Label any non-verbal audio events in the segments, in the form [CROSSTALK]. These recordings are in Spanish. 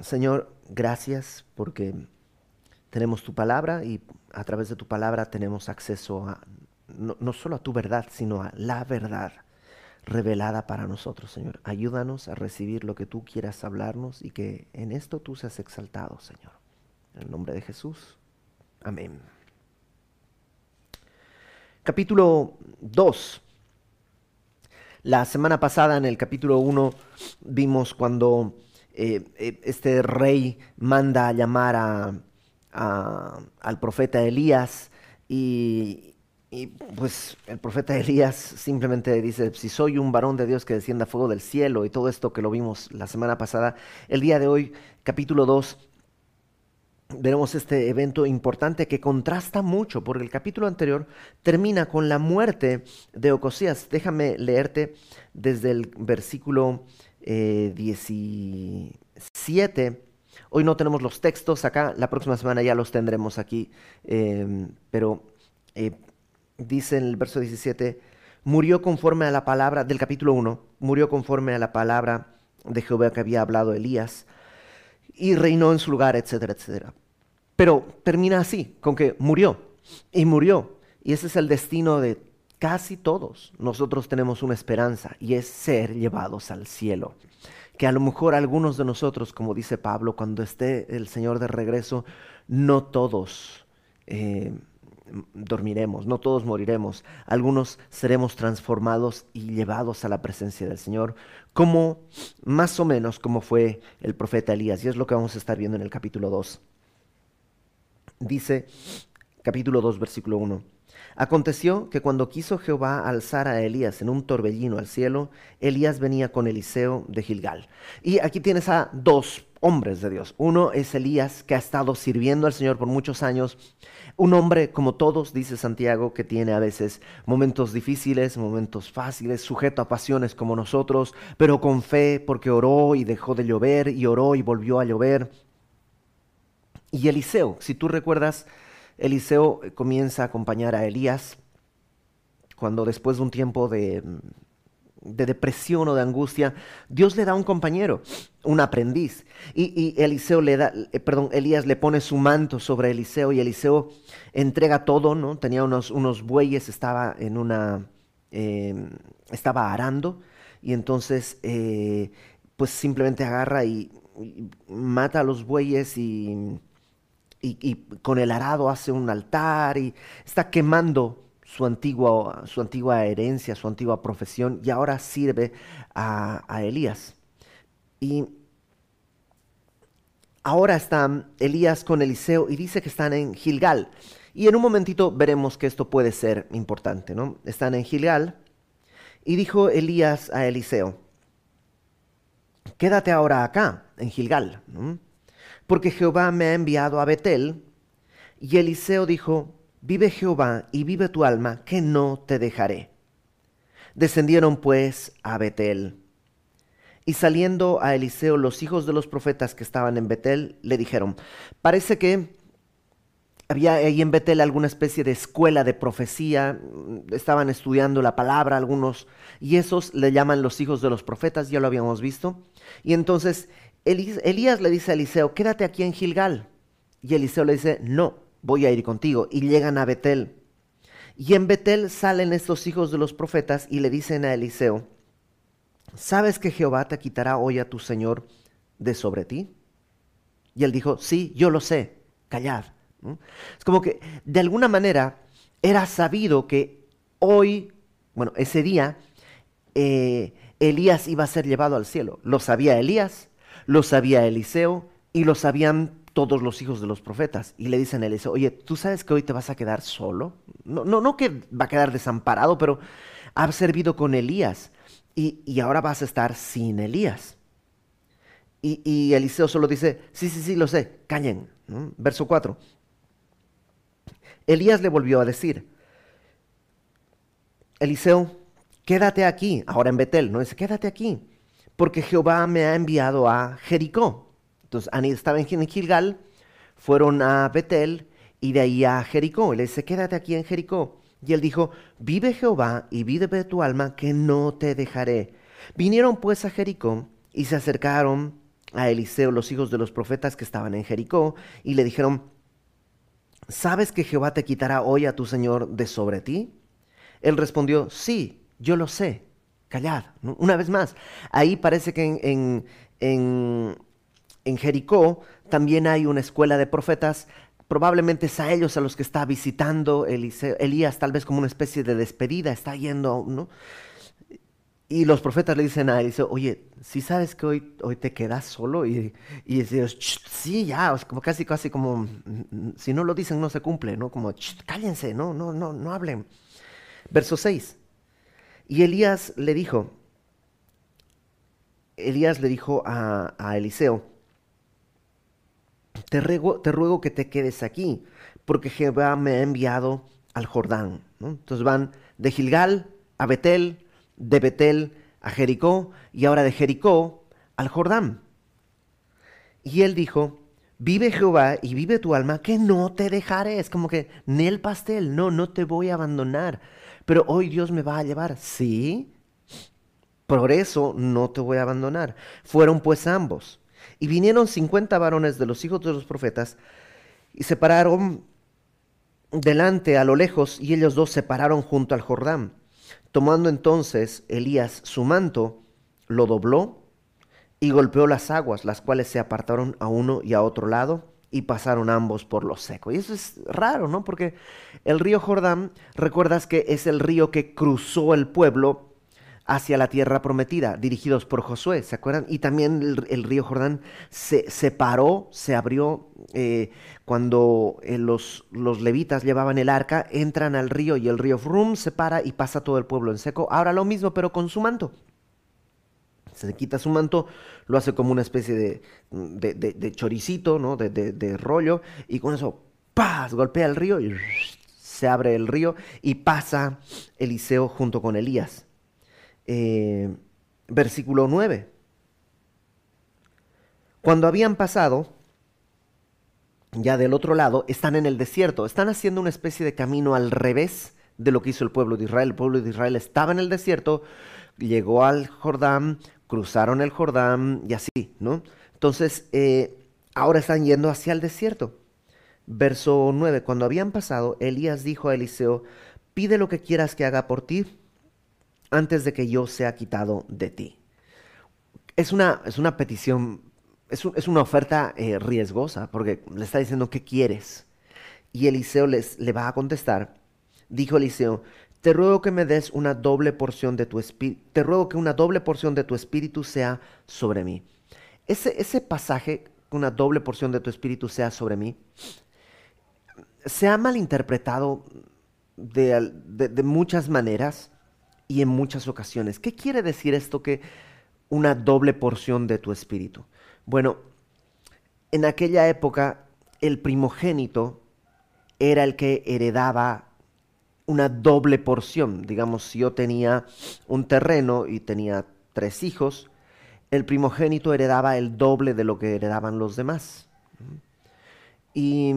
Señor, gracias porque tenemos tu palabra y a través de tu palabra tenemos acceso a no, no, solo a tu verdad, sino a la verdad revelada para nosotros, Señor. Ayúdanos a recibir lo que tú quieras hablarnos y que en esto tú seas exaltado, Señor. En el nombre de Jesús. Amén. Capítulo 2. La semana pasada en el capítulo 1 vimos cuando eh, eh, este rey manda a llamar a, al profeta Elías y, y pues el profeta Elías simplemente dice, si soy un varón de Dios que descienda fuego del cielo y todo esto que lo vimos la semana pasada, el día de hoy, capítulo 2, veremos este evento importante que contrasta mucho, porque el capítulo anterior termina con la muerte de Ocosías. Déjame leerte desde el versículo eh, 17. Hoy no tenemos los textos acá, la próxima semana ya los tendremos aquí, eh, pero eh, dice en el verso 17, murió conforme a la palabra del capítulo 1, murió conforme a la palabra de Jehová que había hablado Elías, y reinó en su lugar, etcétera, etcétera. Pero termina así, con que murió, y murió, y ese es el destino de casi todos. Nosotros tenemos una esperanza, y es ser llevados al cielo. Que a lo mejor algunos de nosotros, como dice Pablo, cuando esté el Señor de regreso, no todos... Eh, dormiremos, no todos moriremos, algunos seremos transformados y llevados a la presencia del Señor, como más o menos como fue el profeta Elías, y es lo que vamos a estar viendo en el capítulo 2. Dice, capítulo 2, versículo 1. Aconteció que cuando quiso Jehová alzar a Elías en un torbellino al cielo, Elías venía con Eliseo de Gilgal. Y aquí tienes a dos hombres de Dios. Uno es Elías, que ha estado sirviendo al Señor por muchos años. Un hombre como todos, dice Santiago, que tiene a veces momentos difíciles, momentos fáciles, sujeto a pasiones como nosotros, pero con fe porque oró y dejó de llover y oró y volvió a llover. Y Eliseo, si tú recuerdas, Eliseo comienza a acompañar a Elías cuando después de un tiempo de, de depresión o de angustia, Dios le da un compañero, un aprendiz. Y, y, Eliseo le da, eh, perdón, Elías le pone su manto sobre Eliseo y Eliseo entrega todo, ¿no? Tenía unos, unos bueyes, estaba en una, eh, estaba arando y entonces, eh, pues simplemente agarra y, y mata a los bueyes y y, con el arado hace un altar y está quemando su antigua, su antigua herencia, su antigua profesión y ahora sirve a, a Elías. Y ahora está Elías con Eliseo y dice que están en Gilgal. Y en un momentito veremos que esto puede ser importante, ¿no? Están en Gilgal y dijo Elías a Eliseo, quédate ahora acá, en Gilgal. ¿no? Porque Jehová me ha enviado a Betel. Y Eliseo dijo, vive Jehová y vive tu alma, que no te dejaré. Descendieron pues a Betel. Y saliendo a Eliseo los hijos de los profetas que estaban en Betel, le dijeron, parece que había ahí en Betel alguna especie de escuela de profecía, estaban estudiando la palabra algunos, y esos le llaman los hijos de los profetas, ya lo habíamos visto. Y entonces Elías le dice a Eliseo, quédate aquí en Gilgal. Y Eliseo le dice, no, voy a ir contigo. Y llegan a Betel. Y en Betel salen estos hijos de los profetas y le dicen a Eliseo, ¿sabes que Jehová te quitará hoy a tu Señor de sobre ti? Y él dijo, sí, yo lo sé, callad. Es como que de alguna manera era sabido que hoy, bueno, ese día, eh, Elías iba a ser llevado al cielo. Lo sabía Elías, lo sabía Eliseo y lo sabían todos los hijos de los profetas. Y le dicen a Eliseo, oye, ¿tú sabes que hoy te vas a quedar solo? No, no, no que va a quedar desamparado, pero has servido con Elías y, y ahora vas a estar sin Elías. Y, y, Eliseo solo dice, sí, sí, sí, lo sé, callen. ¿no? Verso 4. Elías le volvió a decir, Eliseo, quédate aquí, ahora en Betel, ¿no? Dice, quédate aquí porque Jehová me ha enviado a Jericó. Entonces, estaba en Gilgal, fueron a Betel y de ahí a Jericó. Y le dice, quédate aquí en Jericó. Y él dijo, vive Jehová y vive tu alma, que no te dejaré. Vinieron pues a Jericó y se acercaron a Eliseo los hijos de los profetas que estaban en Jericó y le dijeron, ¿sabes que Jehová te quitará hoy a tu Señor de sobre ti? Él respondió, sí, yo lo sé, callad. Una vez más, ahí parece que en, Jericó también hay una escuela de profetas probablemente es a ellos a los que está visitando Elías, tal vez como una especie de despedida, está yendo, ¿no? Y los profetas le dicen a Eliseo, oye, si sabes que hoy, hoy te quedas solo? Y, y sí, ya, como casi, casi como, mm, mm, si no lo dicen no se cumple, ¿no? Como, cállense, no, no, no, no hablen. Verso 6. Y Elías le dijo, Elías le dijo a, Eliseo, te ruego, te ruego que te quedes aquí, porque Jehová me ha enviado al Jordán. Entonces van de Gilgal a Betel, de Betel a Jericó y ahora de Jericó al Jordán. Y él dijo, vive Jehová y vive tu alma, que no te dejaré. Es como que, ni el pastel, no, no te voy a abandonar. Pero hoy Dios me va a llevar. Sí, por eso no te voy a abandonar. Fueron pues ambos. Y vinieron cincuenta varones de los hijos de los profetas y se pararon delante a lo lejos y ellos dos se pararon junto al Jordán. Tomando entonces Elías su manto, lo dobló y golpeó las aguas, las cuales se apartaron a uno y a otro lado y pasaron ambos por lo seco. Y eso es raro, ¿no? Porque el río Jordán, recuerdas que es el río que cruzó el pueblo hacia la tierra prometida, dirigidos por Josué, ¿se acuerdan? Y también el, río Jordán se separó, se abrió eh, cuando eh, los, los, levitas llevaban el arca, entran al río y el río Frum se para y pasa todo el pueblo en seco. Ahora lo mismo, pero con su manto. Se quita su manto, lo hace como una especie de, de, choricito, ¿no? De, rollo, y con eso, ¡paz! golpea el río y se abre el río y pasa Eliseo junto con Elías. Eh, versículo 9. Cuando habían pasado, ya del otro lado, están en el desierto, están haciendo una especie de camino al revés de lo que hizo el pueblo de Israel. El pueblo de Israel estaba en el desierto, llegó al Jordán, cruzaron el Jordán y así, ¿no? Entonces, eh, ahora están yendo hacia el desierto. Verso 9, cuando habían pasado, Elías dijo a Eliseo, pide lo que quieras que haga por ti antes de que yo sea quitado de ti. Es una, es una petición, es, es una oferta eh, riesgosa, porque le está diciendo, ¿qué quieres? Y Eliseo les, le va a contestar. Dijo Eliseo, te ruego que me des una doble porción de tu espíritu, te ruego que una doble porción de tu espíritu sea sobre mí. Ese, ese pasaje, una doble porción de tu espíritu sea sobre mí, se ha malinterpretado de, de muchas maneras y en muchas ocasiones. ¿Qué quiere decir esto que una doble porción de tu espíritu? Bueno, en aquella época el primogénito era el que heredaba una doble porción. Digamos, si yo tenía un terreno y tenía tres hijos, el primogénito heredaba el doble de lo que heredaban los demás. Y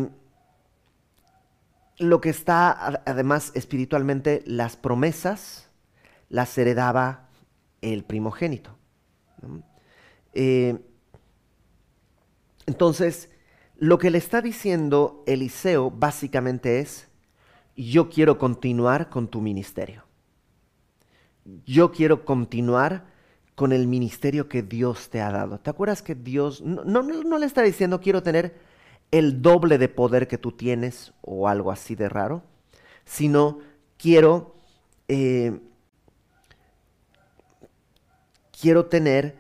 lo que está además espiritualmente, las promesas, las heredaba el primogénito. Eh, entonces, lo que le está diciendo Eliseo básicamente es, yo quiero continuar con tu ministerio. Yo quiero continuar con el ministerio que Dios te ha dado. ¿Te acuerdas que Dios no, no, le está diciendo quiero tener el doble de poder que tú tienes o algo así de raro? Sino quiero eh, quiero tener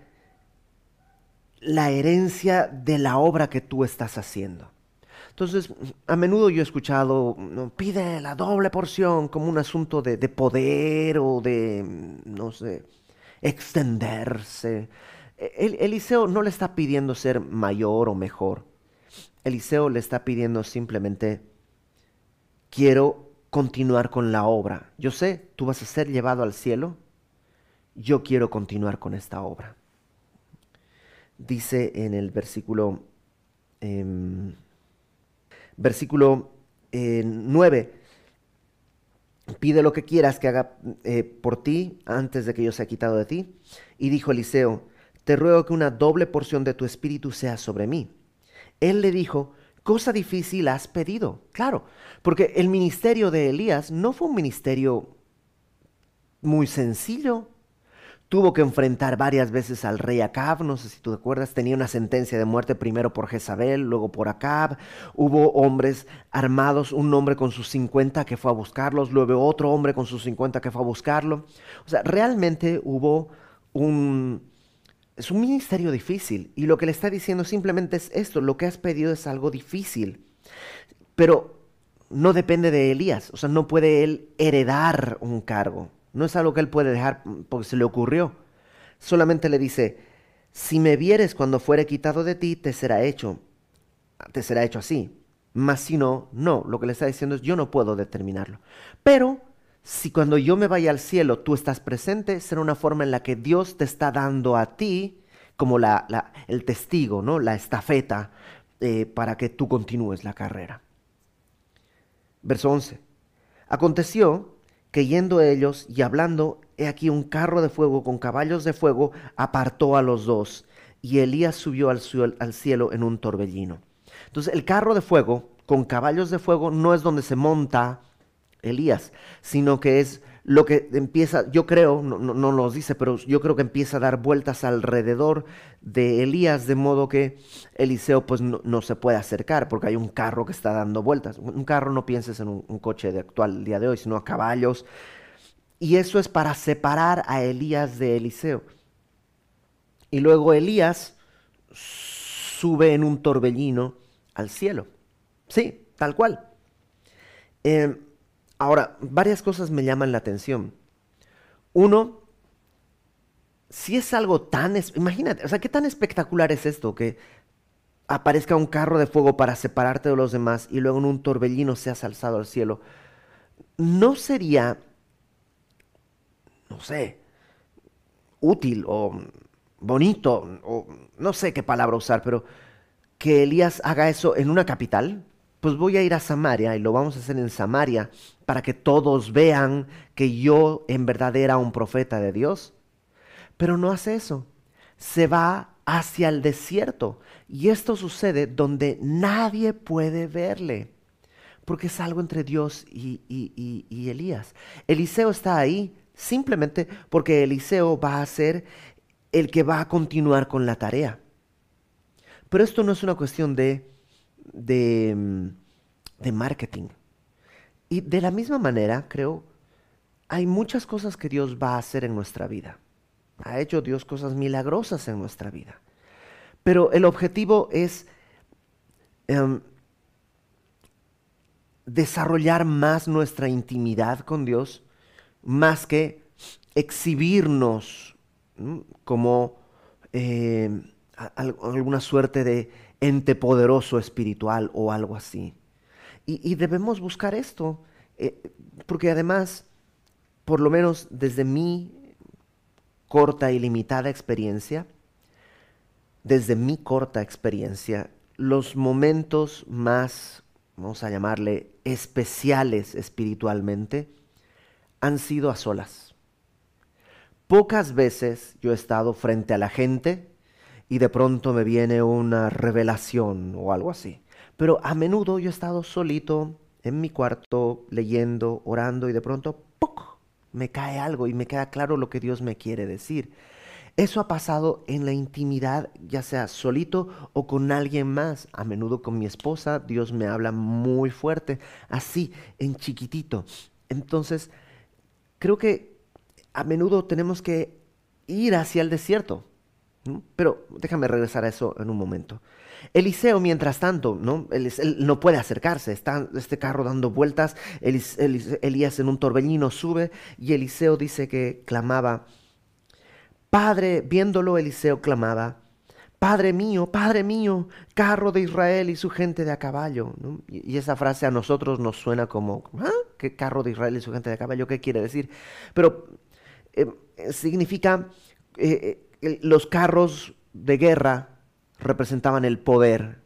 la herencia de la obra que tú estás haciendo. Entonces, a menudo yo he escuchado, pide la doble porción como un asunto de, poder o de, no sé, extenderse. El, Eliseo no le está pidiendo ser mayor o mejor. Eliseo le está pidiendo simplemente, quiero continuar con la obra. Yo sé, tú vas a ser llevado al cielo, yo quiero continuar con esta obra. Dice en el versículo, em, versículo 9, eh, pide lo que quieras que haga eh, por ti antes de que yo sea quitado de ti. Y dijo Eliseo, te ruego que una doble porción de tu espíritu sea sobre mí. Él le dijo, cosa difícil has pedido. Claro, porque el ministerio de Elías no fue un ministerio muy sencillo. Tuvo que enfrentar varias veces al rey Acab, no sé si tú te acuerdas, tenía una sentencia de muerte primero por Jezabel, luego por Acab. Hubo hombres armados, un hombre con sus 50 que fue a buscarlos, luego otro hombre con sus 50 que fue a buscarlo. O sea, realmente hubo un... Es un ministerio difícil y lo que le está diciendo simplemente es esto, lo que has pedido es algo difícil. Pero no depende de Elías, o sea, no puede él heredar un cargo. No es algo que él puede dejar porque se le ocurrió. Solamente le dice, si me vieres cuando fuere quitado de ti, te será hecho. Te será hecho así. Mas si no, no. Lo que le está diciendo es, yo no puedo determinarlo. Pero si cuando yo me vaya al cielo tú estás presente, será una forma en la que Dios te está dando a ti como la, el testigo, ¿no? la estafeta, eh, para que tú continúes la carrera. Verso 11. Aconteció que yendo ellos y hablando, he aquí un carro de fuego con caballos de fuego apartó a los dos, y Elías subió al, al cielo en un torbellino. Entonces el carro de fuego con caballos de fuego no es donde se monta Elías, sino que es lo que empieza, yo creo, no, no, nos dice, pero yo creo que empieza a dar vueltas alrededor de Elías, de modo que Eliseo pues no, se puede acercar porque hay un carro que está dando vueltas. Un carro no pienses en un, coche de actual día de hoy, sino a caballos. Y eso es para separar a Elías de Eliseo. Y luego Elías sube en un torbellino al cielo. Sí, tal cual. Eh, Ahora, varias cosas me llaman la atención. Uno, si es algo tan, imagínate, o sea, qué tan espectacular es esto que aparezca un carro de fuego para separarte de los demás y luego en un torbellino seas alzado al cielo. ¿No sería, no sé, útil o bonito, o no sé qué palabra usar, pero que Elías haga eso en una capital? Pues voy a ir a Samaria y lo vamos a hacer en Samaria para que todos vean que yo en verdad era un profeta de Dios. Pero no hace eso. Se va hacia el desierto. Y esto sucede donde nadie puede verle. Porque es algo entre Dios y, y Elías. Eliseo está ahí simplemente porque Eliseo va a ser el que va a continuar con la tarea. Pero esto no es una cuestión de Mm, de, marketing. Y de la misma manera, creo, hay muchas cosas que Dios va a hacer en nuestra vida. Ha hecho Dios cosas milagrosas en nuestra vida. Pero el objetivo es em, desarrollar más nuestra intimidad con Dios, más que exhibirnos como em, alguna suerte de ente poderoso espiritual o algo así. Y, debemos buscar esto, eh, porque además, por lo menos desde mi corta y limitada experiencia, desde mi corta experiencia, los momentos más, vamos a llamarle, especiales espiritualmente, han sido a solas. Pocas veces yo he estado frente a la gente y de pronto me viene una revelación o algo así. Pero a menudo yo he estado solito en mi cuarto leyendo, orando y de pronto ¡puc! me cae algo y me queda claro lo que Dios me quiere decir. Eso ha pasado en la intimidad, ya sea solito o con alguien más. A menudo con mi esposa, Dios me habla muy fuerte, así, en chiquitito. Entonces, creo que a menudo tenemos que ir hacia el desierto. Pero déjame regresar a eso en un momento. Eliseo, mientras tanto, ¿no? Él, no puede acercarse, está este carro dando vueltas, Elías en un torbellino sube y Eliseo dice que clamaba, Padre, viéndolo Eliseo clamaba, Padre mío, Padre mío, carro de Israel y su gente de a caballo. Y, esa frase a nosotros nos suena como, ¿ah? ¿Qué carro de Israel y su gente de a caballo? ¿Qué quiere decir? Pero eh, significa... Eh, los carros de guerra representaban el poder.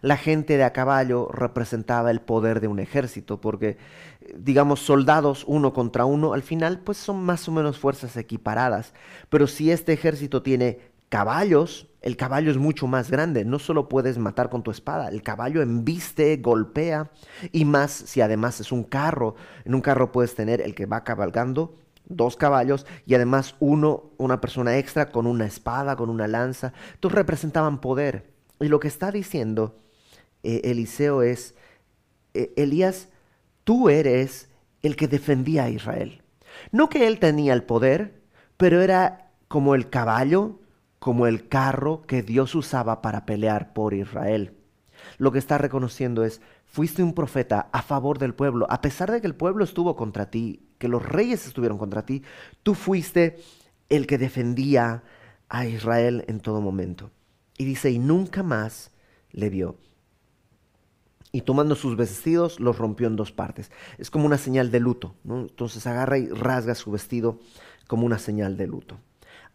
La gente de a caballo representaba el poder de un ejército, porque, digamos, soldados uno contra uno, al final, pues son más o menos fuerzas equiparadas. Pero si este ejército tiene caballos, el caballo es mucho más grande, no solo puedes matar con tu espada, el caballo embiste, golpea, y más si además es un carro, en un carro puedes tener el que va cabalgando, dos caballos, y además uno, una persona extra con una espada, con una lanza, todos representaban poder. Y lo que está diciendo eh, Eliseo es, eh, Elías, tú eres el que defendía a Israel. No que él tenía el poder, pero era como el caballo, como el carro que Dios usaba para pelear por Israel. Lo que está reconociendo es, fuiste un profeta a favor del pueblo, a pesar de que el pueblo estuvo contra ti, que los reyes estuvieron contra ti, tú fuiste el que defendía a Israel en todo momento. Y dice, y nunca más le vio y tomando sus vestidos los rompió en dos partes. Es como una señal de luto. Entonces agarra y rasga su vestido como una señal de luto.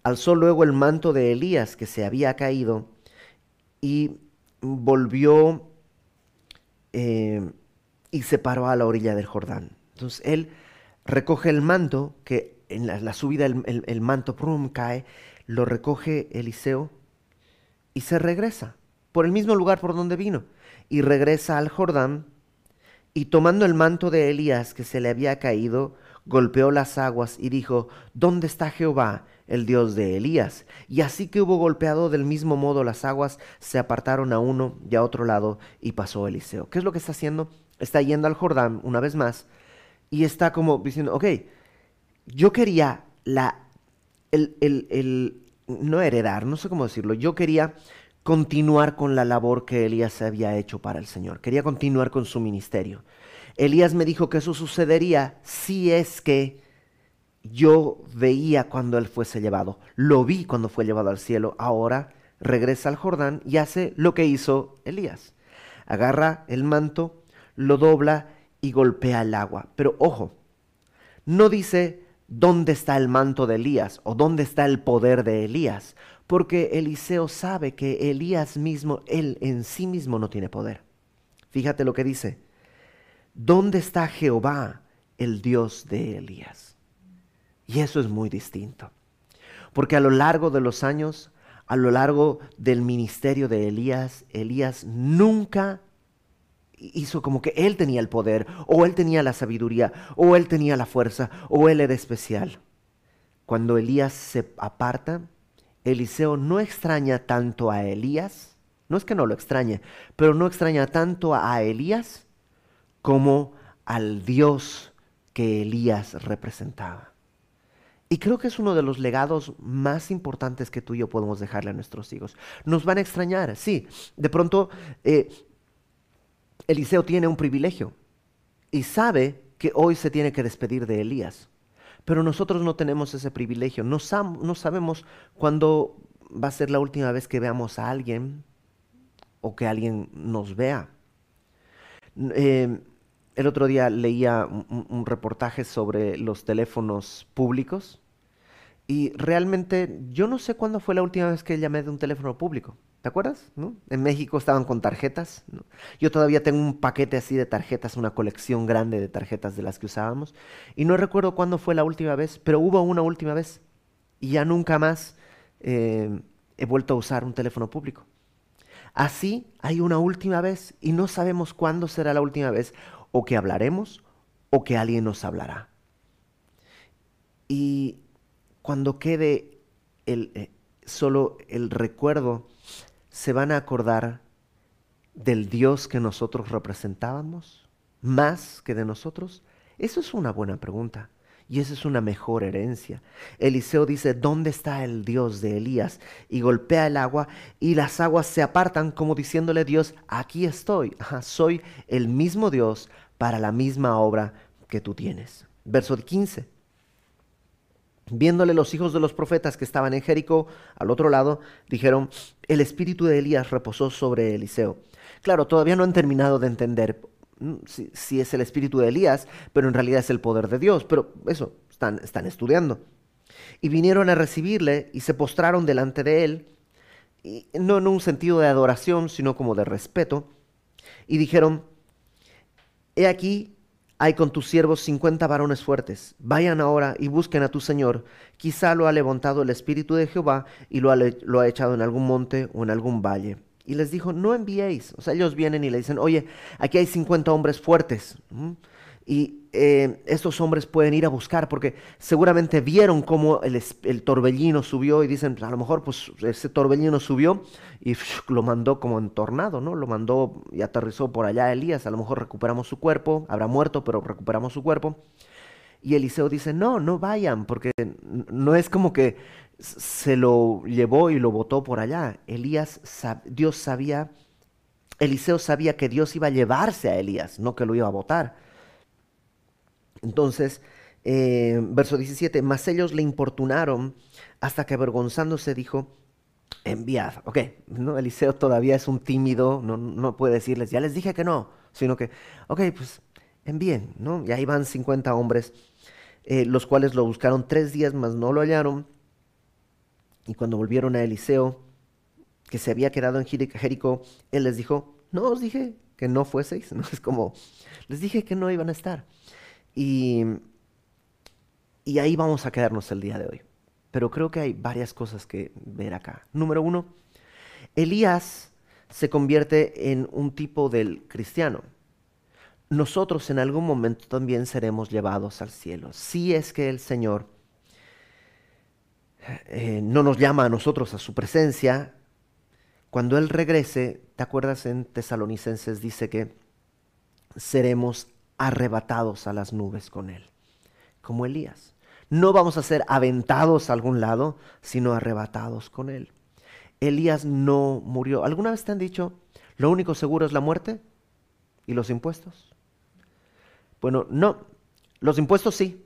Alzó luego el manto de Elías que se había caído y volvió eh, y se paró a la orilla del Jordán. Entonces él recoge el manto, que en la, subida el, manto prum, cae, lo recoge Eliseo y se regresa por el mismo lugar por donde vino y regresa al Jordán, y tomando el manto de Elías que se le había caído, golpeó las aguas y dijo, ¿Dónde está Jehová, el Dios de Elías? Y así que hubo golpeado del mismo modo las aguas, se apartaron a uno y a otro lado, y pasó Eliseo. ¿Qué es lo que está haciendo? Está yendo al Jordán una vez más, y está como diciendo, ok, yo quería la, el, el, el no heredar, no sé cómo decirlo, yo quería continuar con la labor que Elías había hecho para el Señor. Quería continuar con su ministerio. Elías me dijo que eso sucedería si es que yo veía cuando él fuese llevado. Lo vi cuando fue llevado al cielo. Ahora regresa al Jordán y hace lo que hizo Elías. Agarra el manto, lo dobla y golpea el agua. Pero ojo, no dice dónde está el manto de Elías o dónde está el poder de Elías, porque Eliseo sabe que Elías mismo, él en sí mismo no tiene poder. Fíjate lo que dice. ¿Dónde está Jehová, el Dios de Elías? Y eso es muy distinto. Porque a lo largo de los años, a lo largo del ministerio de Elías, Elías nunca hizo como que él tenía el poder, o él tenía la sabiduría, o él tenía la fuerza, o él era especial. Cuando Elías se aparta, Eliseo no extraña tanto a Elías, no es que no lo extrañe, pero no extraña tanto a Elías como al Dios que Elías representaba. Y creo que es uno de los legados más importantes que tú y yo podemos dejarle a nuestros hijos. Nos van a extrañar, sí. De pronto, eh, Eliseo tiene un privilegio y sabe que hoy se tiene que despedir de Elías. Pero nosotros no tenemos ese privilegio. No, sabemos cuándo va a ser la última vez que veamos a alguien o que alguien nos vea. Em, el otro día leía un, reportaje sobre los teléfonos públicos y realmente yo no sé cuándo fue la última vez que llamé de un teléfono público. ¿Te acuerdas? En México estaban con tarjetas. Yo todavía tengo un paquete así de tarjetas, una colección grande de tarjetas de las que usábamos. Y no recuerdo cuándo fue la última vez, pero hubo una última vez. Y ya nunca más eh, he vuelto a usar un teléfono público. Así hay una última vez y no sabemos cuándo será la última vez o que hablaremos o que alguien nos hablará. Y cuando quede eh, solo el recuerdo se van a acordar del Dios que nosotros representábamos más que de nosotros? Eso es una buena pregunta. Y esa es una mejor herencia. Eliseo dice, ¿dónde está el Dios de Elías? Y golpea el agua y las aguas se apartan como diciéndole Dios, aquí estoy, soy el mismo Dios para la misma obra que tú tienes. Verso 15. Viéndole los hijos de los profetas que estaban en Jericó, al otro lado, dijeron, el espíritu de Elías reposó sobre Eliseo. Claro, todavía no han terminado de entender mm, si, es el espíritu de Elías, pero en realidad es el poder de Dios. Pero eso, están, estudiando. Y vinieron a recibirle y se postraron delante de él, no en un sentido de adoración, sino como de respeto, y dijeron, he aquí, hay con tus siervos cincuenta varones fuertes. Vayan ahora y busquen a tu Señor. Quizá lo ha levantado el Espíritu de Jehová y lo ha, echado en algún monte o en algún valle. Y les dijo, no enviéis. O sea, ellos vienen y le dicen, oye, aquí hay cincuenta hombres fuertes y eh, estos hombres pueden ir a buscar porque seguramente vieron cómo el, torbellino subió y dicen, a lo mejor pues ese torbellino subió y lo mandó como en tornado, ¿no? Lo mandó y aterrizó por allá Elías, a lo mejor recuperamos su cuerpo, habrá muerto, pero recuperamos su cuerpo. Y Eliseo dice, no, no vayan, porque no es como que se lo llevó y lo botó por allá. Elías, Dios sabía, Eliseo sabía que Dios iba a llevarse a Elías, no que lo iba a botar. Entonces, eh, verso 17, mas ellos le importunaron hasta que avergonzándose dijo, enviad. Ok, ¿no? Eliseo todavía es un tímido, no, no puede decirles, ya les dije que no, sino que, ok, pues envíen, ¿no? Y ahí van 50 hombres, eh, los cuales lo buscaron tres días, mas no lo hallaron. Y cuando volvieron a Eliseo, que se había quedado en Jericó, él les dijo, no os dije que no fueseis, [LAUGHS] ¿no? Es como, les dije que no iban a estar. Y, y ahí vamos a quedarnos el día de hoy. Pero creo que hay varias cosas que ver acá. Número uno, Elías se convierte en un tipo del cristiano. Nosotros en algún momento también seremos llevados al cielo. Si es que el Señor eh, no nos llama a nosotros a su presencia, cuando Él regrese, ¿te acuerdas en Tesalonicenses? Dice que seremos arrebatados a las nubes con Él, como Elías. No vamos a ser aventados a algún lado, sino arrebatados con Él. Elías no murió. ¿Alguna vez te han dicho, lo único seguro es la muerte y los impuestos? Bueno, no, los impuestos sí,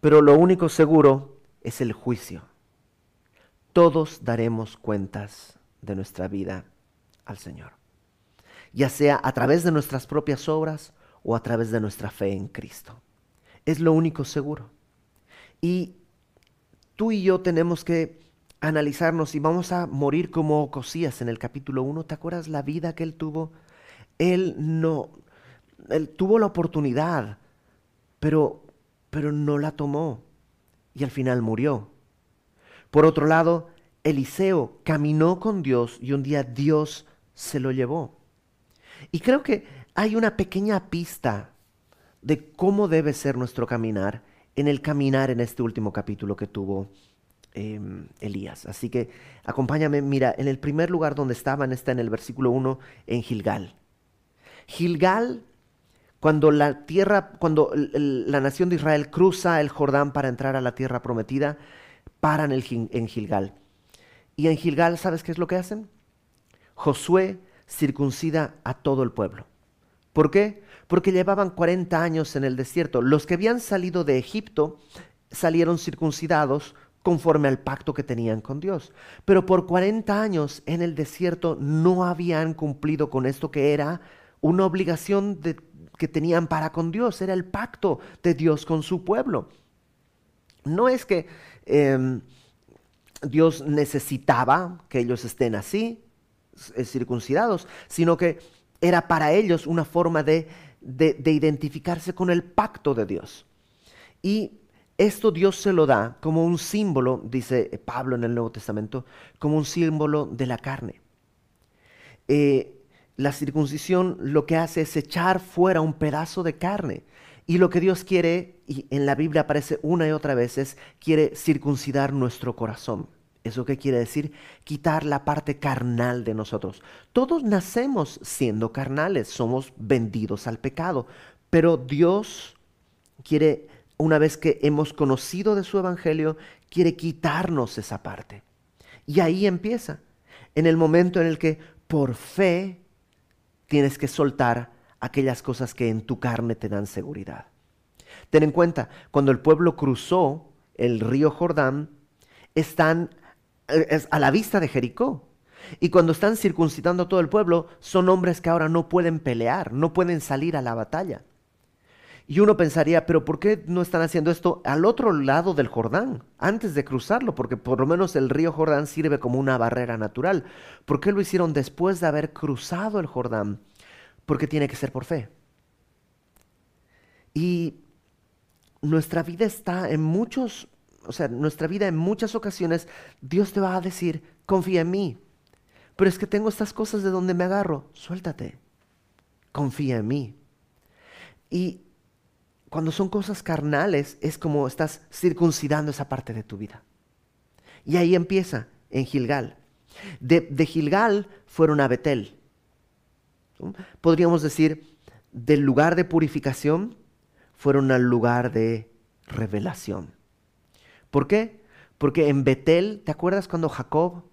pero lo único seguro es el juicio. Todos daremos cuentas de nuestra vida al Señor, ya sea a través de nuestras propias obras o a través de nuestra fe en Cristo. Es lo único seguro. Y tú y yo tenemos que analizarnos y vamos a morir como Ocosías en el capítulo 1. ¿Te acuerdas la vida que él tuvo? Él no, él tuvo la oportunidad, pero, pero no la tomó y al final murió. Por otro lado, Eliseo caminó con Dios y un día Dios se lo llevó. Y creo que hay una pequeña pista de cómo debe ser nuestro caminar en el caminar en este último capítulo que tuvo em, Elías. Así que acompáñame, mira, en el primer lugar donde estaban está en el versículo 1 en Gilgal. Gilgal, cuando la tierra, cuando la nación de Israel cruza el Jordán para entrar a la tierra prometida, paran en Gilgal. Y en Gilgal, ¿sabes qué es lo que hacen? Josué circuncida a todo el pueblo. ¿Por qué? Porque llevaban 40 años en el desierto. Los que habían salido de Egipto salieron circuncidados conforme al pacto que tenían con Dios. Pero por 40 años en el desierto no habían cumplido con esto que era una obligación que tenían para con Dios, era el pacto de Dios con su pueblo. No es que em, Dios necesitaba que ellos estén así, eh, circuncidados, sino que era para ellos una forma de, identificarse con el pacto de Dios. Y esto Dios se lo da como un símbolo, dice Pablo en el Nuevo Testamento, como un símbolo de la carne. Eh, la circuncisión lo que hace es echar fuera un pedazo de carne. Y lo que Dios quiere, y en la Biblia aparece una y otra vez, es quiere circuncidar nuestro corazón. ¿Eso qué quiere decir? Quitar la parte carnal de nosotros. Todos nacemos siendo carnales, somos vendidos al pecado, pero Dios quiere, una vez que hemos conocido de su evangelio, quiere quitarnos esa parte. Y ahí empieza, en el momento en el que por fe tienes que soltar aquellas cosas que en tu carne te dan seguridad. Ten en cuenta, cuando el pueblo cruzó el río Jordán, están es a la vista de Jericó. Y cuando están circuncidando a todo el pueblo, son hombres que ahora no pueden pelear, no pueden salir a la batalla. Y uno pensaría, pero ¿por qué no están haciendo esto al otro lado del Jordán, antes de cruzarlo? Porque por lo menos el río Jordán sirve como una barrera natural. ¿Por qué lo hicieron después de haber cruzado el Jordán? Porque tiene que ser por fe. Y nuestra vida está en muchos, o sea, nuestra vida en muchas ocasiones, Dios te va a decir, confía en mí. Pero es que tengo estas cosas de donde me agarro, suéltate, confía en mí. Y cuando son cosas carnales, es como estás circuncidando esa parte de tu vida. Y ahí empieza, en Gilgal. De, Gilgal fueron a Betel. Podríamos decir, del lugar de purificación fueron al lugar de revelación. ¿Por qué? Porque en Betel, ¿te acuerdas cuando Jacob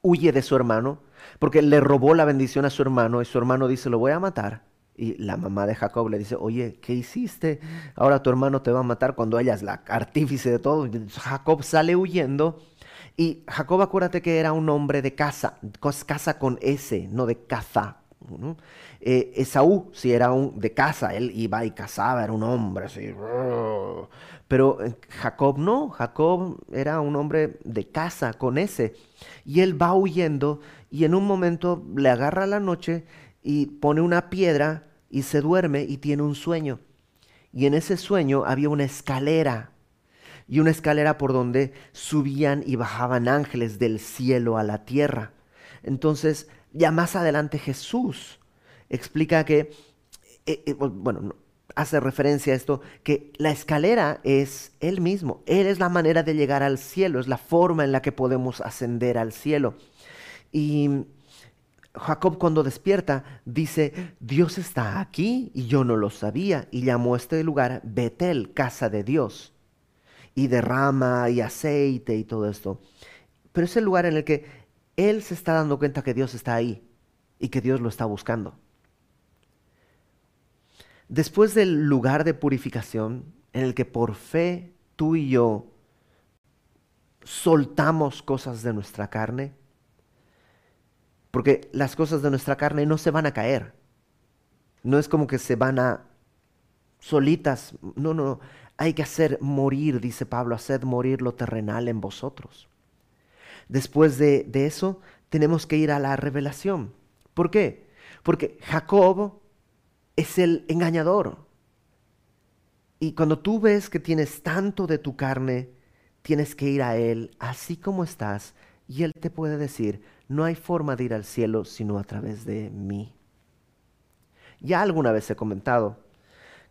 huye de su hermano? Porque le robó la bendición a su hermano y su hermano dice, lo voy a matar. Y la mamá de Jacob le dice, oye, ¿qué hiciste? Ahora tu hermano te va a matar cuando ella es la artífice de todo. Jacob sale huyendo. Y Jacob, acuérdate que era un hombre de casa, casa con S, no de caza. Eh, Esaú, si era un de casa, él iba y cazaba, era un hombre así. Pero eh, Jacob no, Jacob era un hombre de casa con S. Y él va huyendo y en un momento le agarra la noche y pone una piedra y se duerme y tiene un sueño. Y en ese sueño había una escalera y una escalera por donde subían y bajaban ángeles del cielo a la tierra. Entonces, ya más adelante Jesús explica que, eh, eh, bueno, hace referencia a esto, que la escalera es Él mismo, Él es la manera de llegar al cielo, es la forma en la que podemos ascender al cielo. Y Jacob cuando despierta dice, Dios está aquí y yo no lo sabía y llamó este lugar Betel, casa de Dios. Y derrama y aceite y todo esto. Pero es el lugar en el que él se está dando cuenta que Dios está ahí y que Dios lo está buscando. Después del lugar de purificación en el que por fe tú y yo soltamos cosas de nuestra carne, porque las cosas de nuestra carne no se van a caer. No es como que se van a solitas. No, no, hay que hacer morir, dice Pablo, haced morir lo terrenal en vosotros. Después de, de eso, tenemos que ir a la revelación. ¿Por qué? Porque Jacob es el engañador. Y cuando tú ves que tienes tanto de tu carne, tienes que ir a Él así como estás y Él te puede decir, no hay forma de ir al cielo sino a través de mí. Ya alguna vez he comentado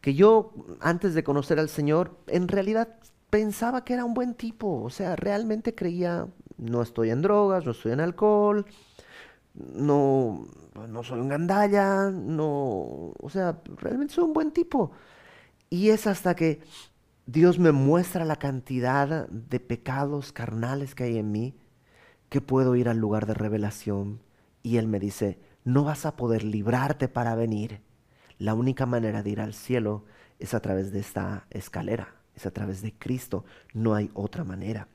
que yo, antes de conocer al Señor, en realidad pensaba que era un buen tipo. O sea, realmente creía, no estoy en drogas, no estoy en alcohol, no, no soy un gandalla, no, o sea, realmente soy un buen tipo. Y es hasta que Dios me muestra la cantidad de pecados carnales que hay en mí que puedo ir al lugar de revelación y Él me dice, no vas a poder librarte para venir. La única manera de ir al cielo es a través de esta escalera, es a través de Cristo, no hay otra manera.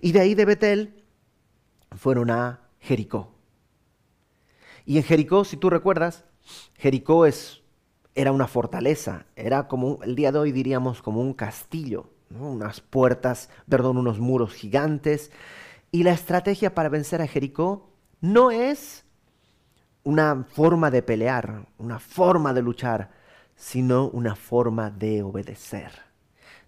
Y de ahí de Betel fueron a Jericó. Y en Jericó, si tú recuerdas, Jericó es, era una fortaleza, era como, el día de hoy diríamos como un castillo, unas puertas, perdón, unos muros gigantes, y la estrategia para vencer a Jericó no es una forma de pelear, una forma de luchar, sino una forma de obedecer.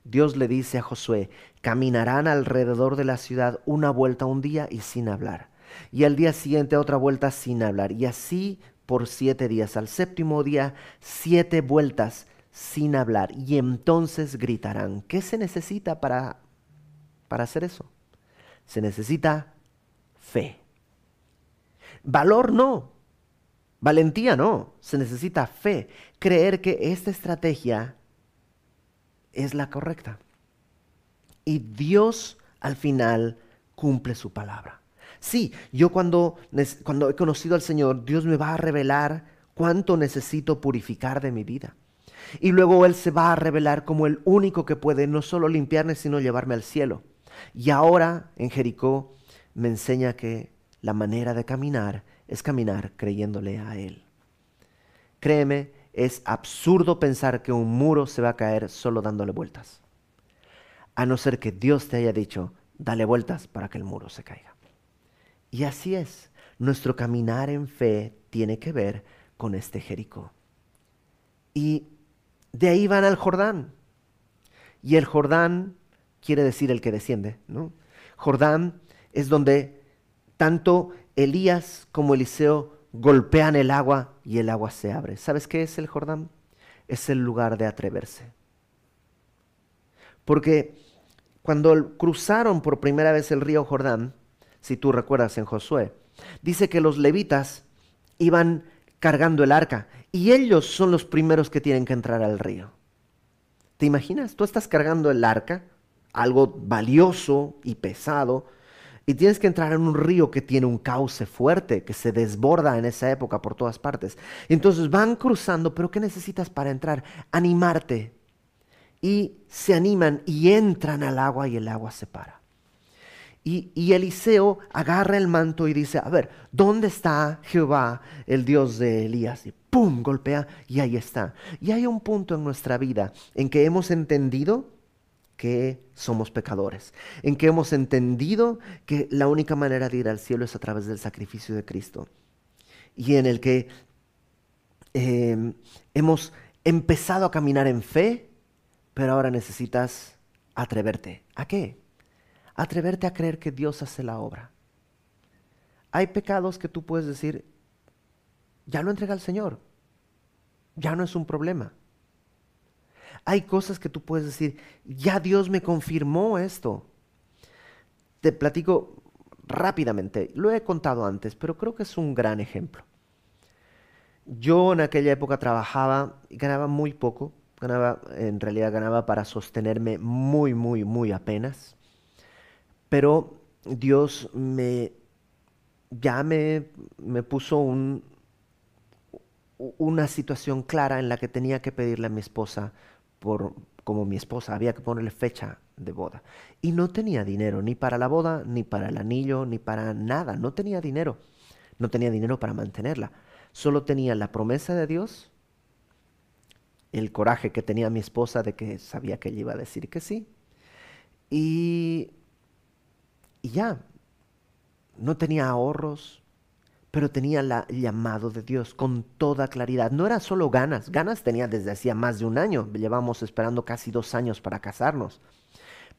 Dios le dice a Josué, caminarán alrededor de la ciudad una vuelta un día y sin hablar, y al día siguiente otra vuelta sin hablar, y así por siete días. Al séptimo día, siete vueltas sin hablar, y entonces gritarán. ¿Qué se necesita para, para hacer eso? se necesita fe. Valor no, valentía no, se necesita fe. Creer que esta estrategia es la correcta. Y Dios al final cumple su palabra. Sí, yo cuando, cuando he conocido al Señor, Dios me va a revelar cuánto necesito purificar de mi vida. Y luego Él se va a revelar como el único que puede no solo limpiarme, sino llevarme al cielo. Y ahora en Jericó me enseña que la manera de caminar es caminar creyéndole a Él. Créeme, es absurdo pensar que un muro se va a caer solo dándole vueltas. A no ser que Dios te haya dicho, dale vueltas para que el muro se caiga. Y así es, nuestro caminar en fe tiene que ver con este Jericó. Y de ahí van al Jordán. Y el Jordán quiere decir el que desciende, ¿no? Jordán es donde tanto Elías como Eliseo golpean el agua y el agua se abre. ¿Sabes qué es el Jordán? Es el lugar de atreverse. Porque cuando cruzaron por primera vez el río Jordán, si tú recuerdas en Josué, dice que los levitas iban cargando el arca y ellos son los primeros que tienen que entrar al río. ¿Te imaginas? Tú estás cargando el arca, algo valioso y pesado, y tienes que entrar en un río que tiene un cauce fuerte, que se desborda en esa época por todas partes. Entonces van cruzando, pero ¿qué necesitas para entrar? Animarte. Y se animan y entran al agua y el agua se para. Y, Eliseo agarra el manto y dice, a ver, ¿dónde está Jehová, el Dios de Elías? Y ¡pum! golpea y ahí está. Y hay un punto en nuestra vida en que hemos entendido que somos pecadores, en que hemos entendido que la única manera de ir al cielo es a través del sacrificio de Cristo, y en el que em, hemos empezado a caminar en fe, pero ahora necesitas atreverte. ¿A qué? Atreverte a creer que Dios hace la obra. Hay pecados que tú puedes decir, ya lo entrega al Señor, ya no es un problema. Hay cosas que tú puedes decir, ya Dios me confirmó esto. Te platico rápidamente, lo he contado antes, pero creo que es un gran ejemplo. Yo en aquella época trabajaba y ganaba muy poco, ganaba, en realidad ganaba para sostenerme muy, muy, muy apenas, pero Dios me, ya me, me puso un, una situación clara en la que tenía que pedirle a mi esposa por, como mi esposa, había que ponerle fecha de boda. Y no tenía dinero, ni para la boda, ni para el anillo, ni para nada. No tenía dinero. No tenía dinero para mantenerla. Solo tenía la promesa de Dios, el coraje que tenía mi esposa de que sabía que ella iba a decir que sí. Y, ya, no tenía ahorros, pero tenía el llamado de Dios con toda claridad. No era solo ganas, ganas tenía desde hacía más de un año, llevamos esperando casi dos años para casarnos.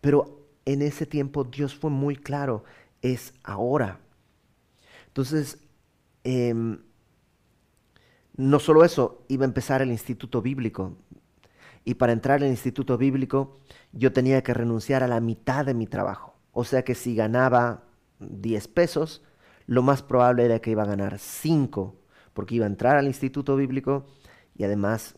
Pero en ese tiempo Dios fue muy claro, es ahora. Entonces, em, no solo eso, iba a empezar el instituto bíblico. Y para entrar al instituto bíblico, yo tenía que renunciar a la mitad de mi trabajo. O sea que si ganaba 10 pesos, lo más probable era que iba a ganar cinco, porque iba a entrar al instituto bíblico y además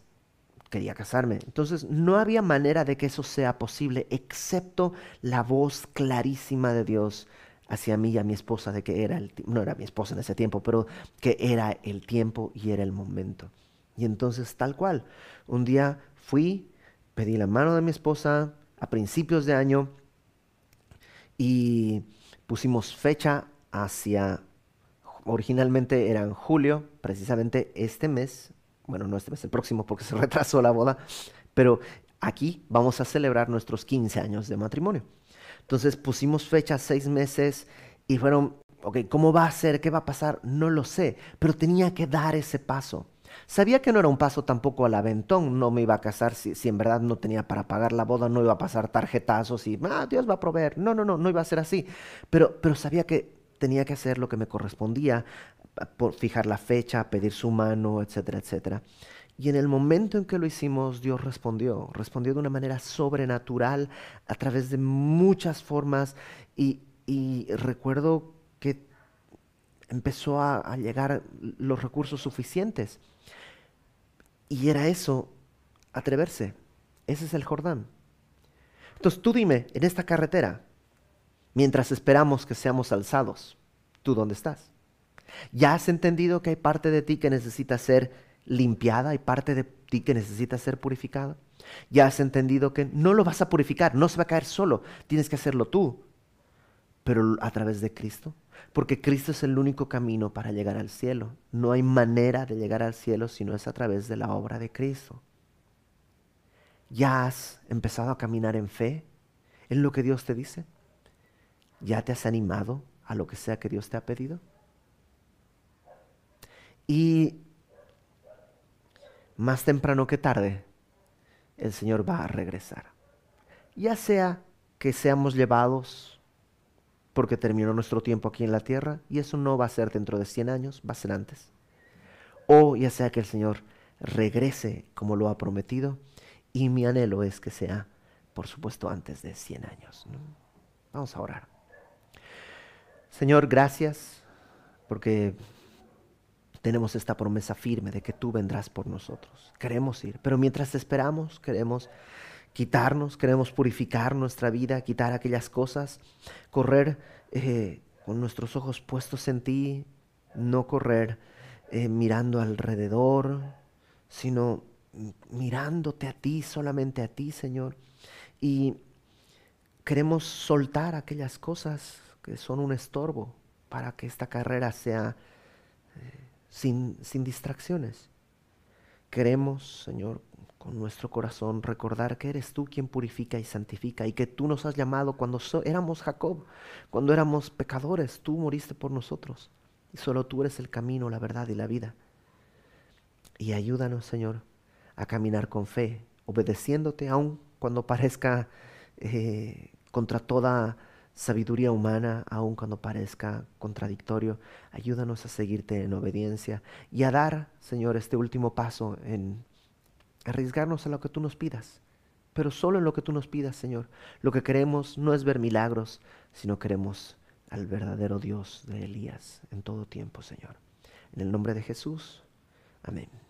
quería casarme. Entonces no había manera de que eso sea posible, excepto la voz clarísima de Dios hacia mí y a mi esposa de que era el no era mi esposa en ese tiempo, pero que era el tiempo y era el momento. Y entonces tal cual, un día fui, pedí la mano de mi esposa a principios de año y pusimos fecha hacia, originalmente era en julio, precisamente este mes, bueno, no este mes, el próximo porque se [LAUGHS] retrasó la boda, pero aquí vamos a celebrar nuestros 15 años de matrimonio. Entonces pusimos fecha seis meses y fueron, ok, ¿cómo va a ser? ¿Qué va a pasar? No lo sé, pero tenía que dar ese paso. Sabía que no era un paso tampoco al aventón, no me iba a casar si, en verdad no tenía para pagar la boda, no iba a pasar tarjetazos y, ah, Dios va a proveer. No, no, no, no iba a ser así. Pero, pero sabía que tenía que hacer lo que me correspondía, por fijar la fecha, pedir su mano, etcétera, etcétera. Y en el momento en que lo hicimos, Dios respondió, respondió de una manera sobrenatural a través de muchas formas y, recuerdo que empezó a, a, llegar los recursos suficientes. Y era eso, atreverse. Ese es el Jordán. Entonces tú dime, en esta carretera, mientras esperamos que seamos alzados. ¿Tú dónde estás? ¿Ya has entendido que hay parte de ti que necesita ser limpiada, hay parte de ti que necesita ser purificada? ¿Ya has entendido que no lo vas a purificar, no se va a caer solo, tienes que hacerlo tú, pero a través de Cristo? Porque Cristo es el único camino para llegar al cielo. No hay manera de llegar al cielo si no es a través de la obra de Cristo. ¿Ya has empezado a caminar en fe en lo que Dios te dice? ¿Ya te has animado a lo que sea que Dios te ha pedido? Y más temprano que tarde, el Señor va a regresar. Ya sea que seamos llevados porque terminó nuestro tiempo aquí en la tierra y eso no va a ser dentro de 100 años, va a ser antes. O ya sea que el Señor regrese como lo ha prometido y mi anhelo es que sea, por supuesto, antes de 100 años. Vamos a orar. Señor, gracias porque tenemos esta promesa firme de que tú vendrás por nosotros. Queremos ir, pero mientras esperamos, queremos quitarnos, queremos purificar nuestra vida, quitar aquellas cosas, correr eh, con nuestros ojos puestos en ti, no correr eh, mirando alrededor, sino mirándote a ti, solamente a ti, Señor. Y queremos soltar aquellas cosas que son un estorbo para que esta carrera sea eh, sin, sin distracciones. Queremos, Señor, con nuestro corazón recordar que eres tú quien purifica y santifica y que tú nos has llamado cuando éramos Jacob, cuando éramos pecadores, tú moriste por nosotros y solo tú eres el camino, la verdad y la vida. Y ayúdanos, Señor, a caminar con fe, obedeciéndote aun cuando parezca eh, contra toda sabiduría humana, aun cuando parezca contradictorio. Ayúdanos a seguirte en obediencia y a dar, Señor, este último paso en arriesgarnos a lo que tú nos pidas, pero solo en lo que tú nos pidas, Señor. Lo que queremos no es ver milagros, sino queremos al verdadero Dios de Elías en todo tiempo, Señor. En el nombre de Jesús. Amén.